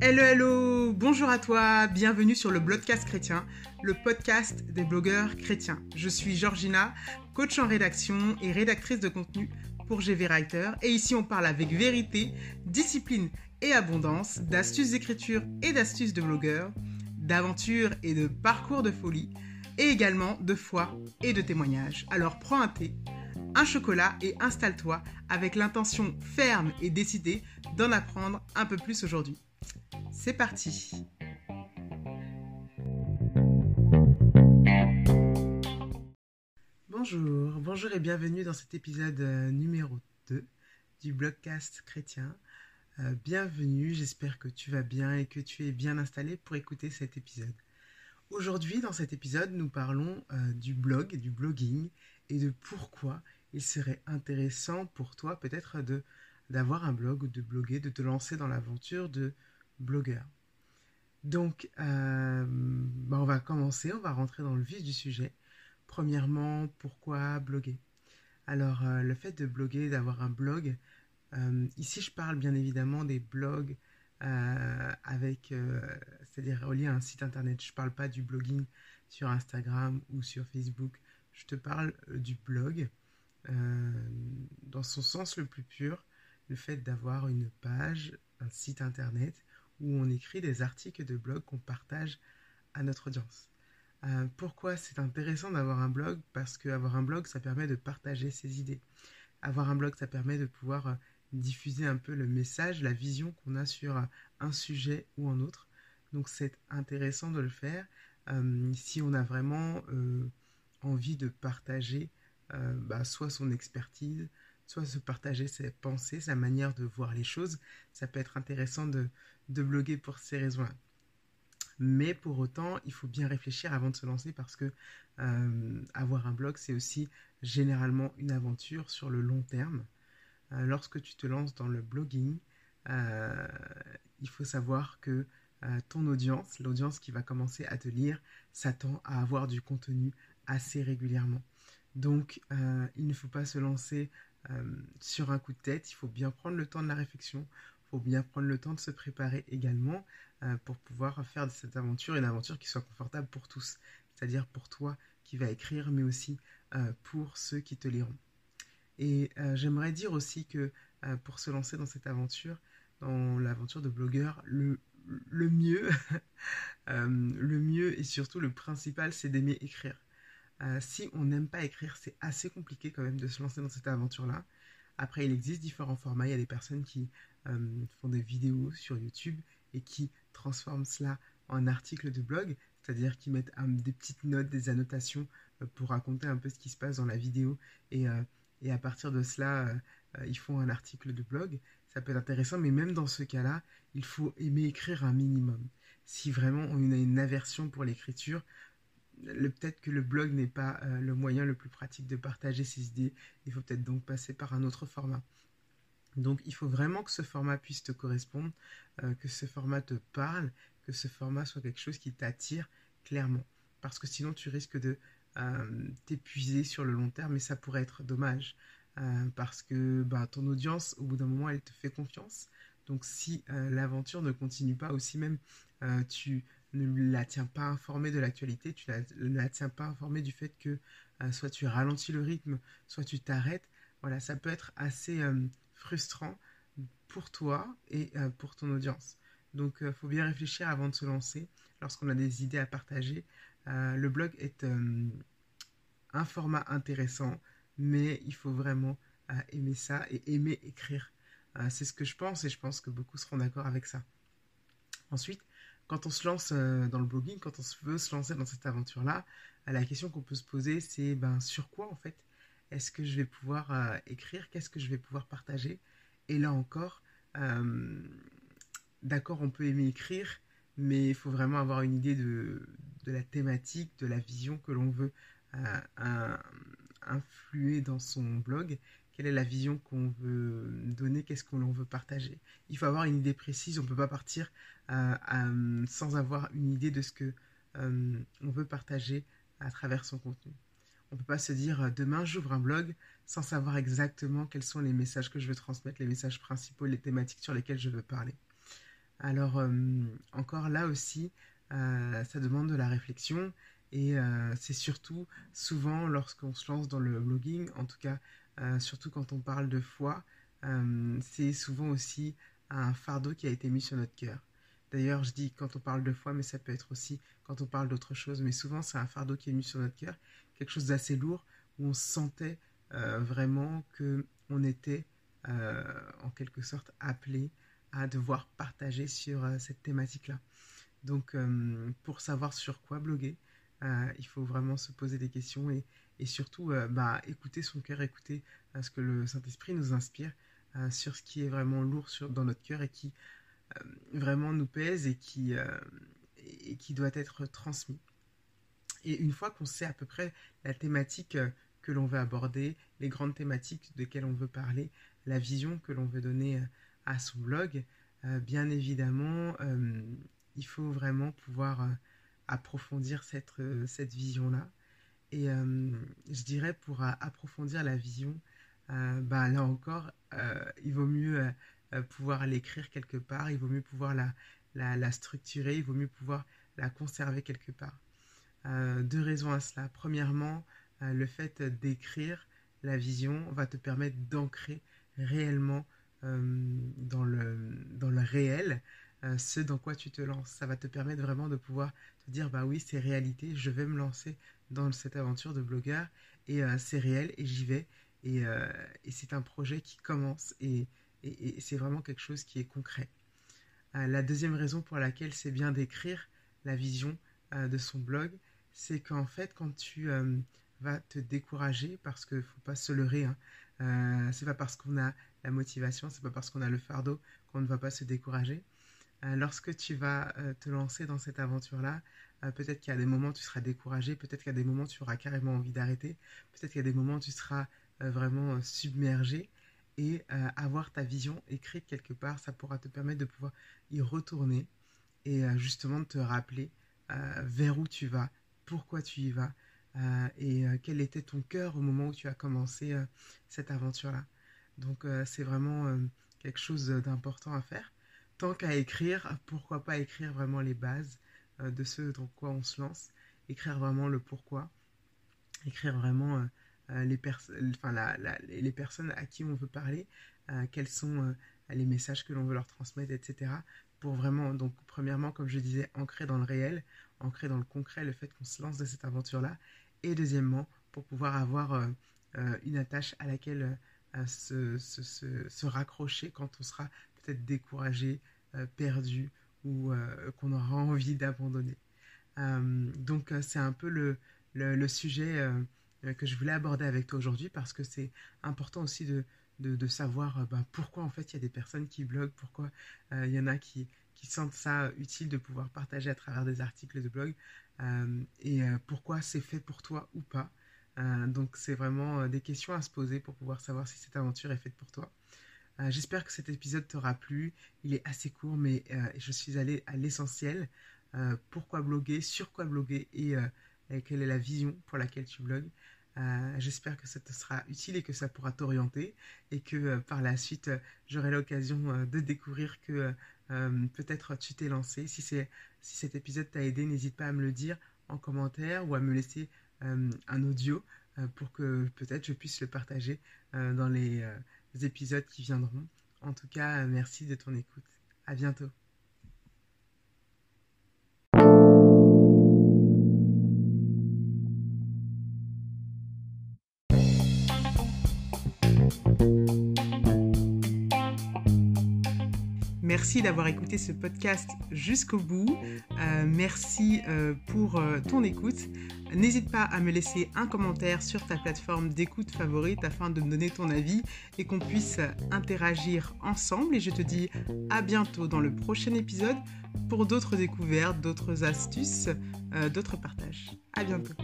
Hello, hello, bonjour à toi, bienvenue sur le Blogcast chrétien, le podcast des blogueurs chrétiens. Je suis Georgina, coach en rédaction et rédactrice de contenu pour GV Writer. Et ici, on parle avec vérité, discipline et abondance, d'astuces d'écriture et d'astuces de blogueurs, d'aventures et de parcours de folie, et également de foi et de témoignages. Alors prends un thé, un chocolat et installe-toi avec l'intention ferme et décidée d'en apprendre un peu plus aujourd'hui. C'est parti Bonjour, bonjour et bienvenue dans cet épisode euh, numéro 2 du blogcast chrétien. Euh, bienvenue, j'espère que tu vas bien et que tu es bien installé pour écouter cet épisode. Aujourd'hui, dans cet épisode, nous parlons euh, du blog, du blogging et de pourquoi il serait intéressant pour toi peut-être de d'avoir un blog ou de bloguer, de te lancer dans l'aventure de blogueur. Donc, euh, bah, on va commencer, on va rentrer dans le vif du sujet. Premièrement, pourquoi bloguer? Alors, le fait de bloguer, d'avoir un blog, euh, ici, je parle bien évidemment des blogs euh, avec, euh, c'est-à-dire reliés à un site internet. Je ne parle pas du blogging sur Instagram ou sur Facebook. Je te parle du blog dans son sens le plus pur, le fait d'avoir une page, un site internet où on écrit des articles de blog qu'on partage à notre audience. pourquoi c'est intéressant d'avoir un blog? Parce qu'avoir un blog, ça permet de partager ses idées. Avoir un blog, ça permet de pouvoir diffuser un peu le message, la vision qu'on a sur un sujet ou un autre. Donc c'est intéressant de le faire euh, si on a vraiment euh, envie de partager euh, bah, soit son expertise, soit se partager ses pensées, sa manière de voir les choses. Ça peut être intéressant de, bloguer pour ces raisons-là. Mais pour autant, il faut bien réfléchir avant de se lancer parce que avoir un blog, c'est aussi généralement une aventure sur le long terme. Euh, lorsque tu te lances dans le blogging, euh, il faut savoir que euh, ton audience, l'audience qui va commencer à te lire, s'attend à avoir du contenu assez régulièrement. Donc, il ne faut pas se lancer sur un coup de tête, il faut bien prendre le temps de la réflexion, il faut bien prendre le temps de se préparer également pour pouvoir faire de cette aventure une aventure qui soit confortable pour tous, c'est-à-dire pour toi qui vas écrire, mais aussi pour ceux qui te liront. Et euh, j'aimerais dire aussi que euh, pour se lancer dans cette aventure, dans l'aventure de blogueur, euh, le mieux et surtout le principal, c'est d'aimer écrire. Si on n'aime pas écrire, c'est assez compliqué quand même de se lancer dans cette aventure-là. Après, il existe différents formats. Il y a des personnes qui font des vidéos sur YouTube et qui transforment cela en articles de blog, c'est-à-dire qui mettent des petites notes, des annotations pour raconter un peu ce qui se passe dans la vidéo et à partir de cela, euh, euh, ils font un article de blog. Ça peut être intéressant, mais même dans ce cas-là, il faut aimer écrire un minimum. Si vraiment on a une aversion pour l'écriture, peut-être que le blog n'est pas euh, le moyen le plus pratique de partager ses idées. Il faut peut-être donc passer par un autre format. Donc il faut vraiment que ce format puisse te correspondre, que ce format te parle, que ce format soit quelque chose qui t'attire clairement. Parce que sinon tu risques de euh, t'épuiser sur le long terme, mais ça pourrait être dommage euh, parce que bah, ton audience, au bout d'un moment, elle te fait confiance. Donc si euh, l'aventure ne continue pas, aussi même tu ne la tiens pas informée de l'actualité, tu ne la tiens pas informée du fait que soit tu ralentis le rythme, soit tu t'arrêtes. Voilà, ça peut être assez frustrant pour toi et pour ton audience. Donc, il faut bien réfléchir avant de se lancer lorsqu'on a des idées à partager. Euh, le blog est euh, un format intéressant, mais il faut vraiment euh, aimer ça et aimer écrire. c'est ce que je pense et je pense que beaucoup seront d'accord avec ça. Ensuite, quand on se lance dans le blogging, quand on veut se lancer dans cette aventure-là, la question qu'on peut se poser, c'est ben, sur quoi en fait est-ce que je vais pouvoir écrire Qu'est-ce que je vais pouvoir partager? Et là encore, d'accord, on peut aimer écrire, mais il faut vraiment avoir une idée de, la thématique, de la vision que l'on veut euh, influer dans son blog. Quelle est la vision qu'on veut donner Qu'est-ce qu'on veut partager Il faut avoir une idée précise. On ne peut pas partir euh, sans avoir une idée de ce que euh, on veut partager à travers son contenu. On ne peut pas se dire demain j'ouvre un blog sans savoir exactement quels sont les messages que je veux transmettre, les messages principaux, les thématiques sur lesquelles je veux parler. Alors encore là aussi, ça demande de la réflexion et c'est surtout souvent lorsqu'on se lance dans le blogging, en tout cas surtout quand on parle de foi, c'est souvent aussi un fardeau qui a été mis sur notre cœur. D'ailleurs, je dis quand on parle de foi, mais ça peut être aussi quand on parle d'autre chose. Mais souvent, c'est un fardeau qui est mis sur notre cœur, quelque chose d'assez lourd, où on sentait euh, vraiment que on était euh, en quelque sorte appelé à devoir partager sur euh, cette thématique-là. Donc, pour savoir sur quoi bloguer, il faut vraiment se poser des questions et, surtout bah, écouter son cœur, écouter ce que le Saint-Esprit nous inspire sur ce qui est vraiment lourd sur, dans notre cœur et qui vraiment nous pèse et qui, et qui doit être transmis. Et une fois qu'on sait à peu près la thématique euh, que l'on veut aborder, les grandes thématiques desquelles on veut parler, la vision que l'on veut donner euh, à son blog, euh, bien évidemment, il faut vraiment pouvoir approfondir cette, cette vision-là. Et je dirais pour approfondir la vision, bah, là encore, il vaut mieux pouvoir l'écrire quelque part, il vaut mieux pouvoir la, la, structurer, il vaut mieux pouvoir la conserver quelque part. Euh, deux raisons à cela. Premièrement, euh, le fait d'écrire la vision va te permettre d'ancrer réellement euh, dans, le, dans le réel ce dans quoi tu te lances. Ça va te permettre vraiment de pouvoir te dire, bah oui, c'est réalité, je vais me lancer dans cette aventure de blogueur et c'est réel et j'y vais. Et, c'est un projet qui commence et c'est vraiment quelque chose qui est concret. Euh, la deuxième raison pour laquelle c'est bien d'écrire la vision euh, de son blog, c'est qu'en fait, quand tu euh, vas te décourager, parce qu'il ne faut pas se leurrer, hein, c'est pas parce qu'on a la motivation, c'est pas parce qu'on a le fardeau qu'on ne va pas se décourager. Lorsque tu vas te lancer dans cette aventure-là, peut-être qu'il y a des moments tu seras découragé, peut-être qu'il y a des moments tu auras carrément envie d'arrêter, peut-être qu'il y a des moments tu seras vraiment submergé et euh, avoir ta vision écrite quelque part, ça pourra te permettre de pouvoir y retourner et euh, justement de te rappeler euh, vers où tu vas, pourquoi tu y vas et quel était ton cœur au moment où tu as commencé cette aventure-là. Donc c'est vraiment quelque chose d'important à faire. Tant qu'à écrire, pourquoi pas écrire vraiment les bases de ce dans quoi on se lance, écrire vraiment le pourquoi, écrire vraiment euh, les, enfin, les personnes à qui on veut parler, euh, quels sont euh, les messages que l'on veut leur transmettre, etc. Pour vraiment, donc premièrement, comme je disais, ancrer dans le réel, ancrer dans le concret le fait qu'on se lance dans cette aventure-là. Et deuxièmement, pour pouvoir avoir une attache à laquelle se, raccrocher quand on sera découragé, perdu ou qu'on aura envie d'abandonner. donc c'est un peu le, sujet euh, que je voulais aborder avec toi aujourd'hui parce que c'est important aussi de, de, savoir euh, ben, pourquoi en fait il y a des personnes qui bloguent, pourquoi euh, il y en a qui, qui sentent ça utile de pouvoir partager à travers des articles de blog et pourquoi c'est fait pour toi ou pas. donc c'est vraiment des questions à se poser pour pouvoir savoir si cette aventure est faite pour toi. J'espère que cet épisode t'aura plu. Il est assez court, mais je suis allé à l'essentiel. pourquoi bloguer, sur quoi bloguer et quelle est la vision pour laquelle tu blogues. Euh, j'espère que ça te sera utile et que ça pourra t'orienter et que euh, par la suite, euh, j'aurai l'occasion de découvrir que peut-être tu t'es lancé. Si, si cet épisode t'a aidé, n'hésite pas à me le dire en commentaire ou à me laisser un audio pour que peut-être je puisse le partager dans les épisodes qui viendront. En tout cas, merci de ton écoute. À bientôt. Merci d'avoir écouté ce podcast jusqu'au bout. Euh, merci euh, pour euh, ton écoute. N'hésite pas à me laisser un commentaire sur ta plateforme d'écoute favorite afin de me donner ton avis et qu'on puisse interagir ensemble. Et je te dis à bientôt dans le prochain épisode pour d'autres découvertes, d'autres astuces, d'autres partages. À bientôt.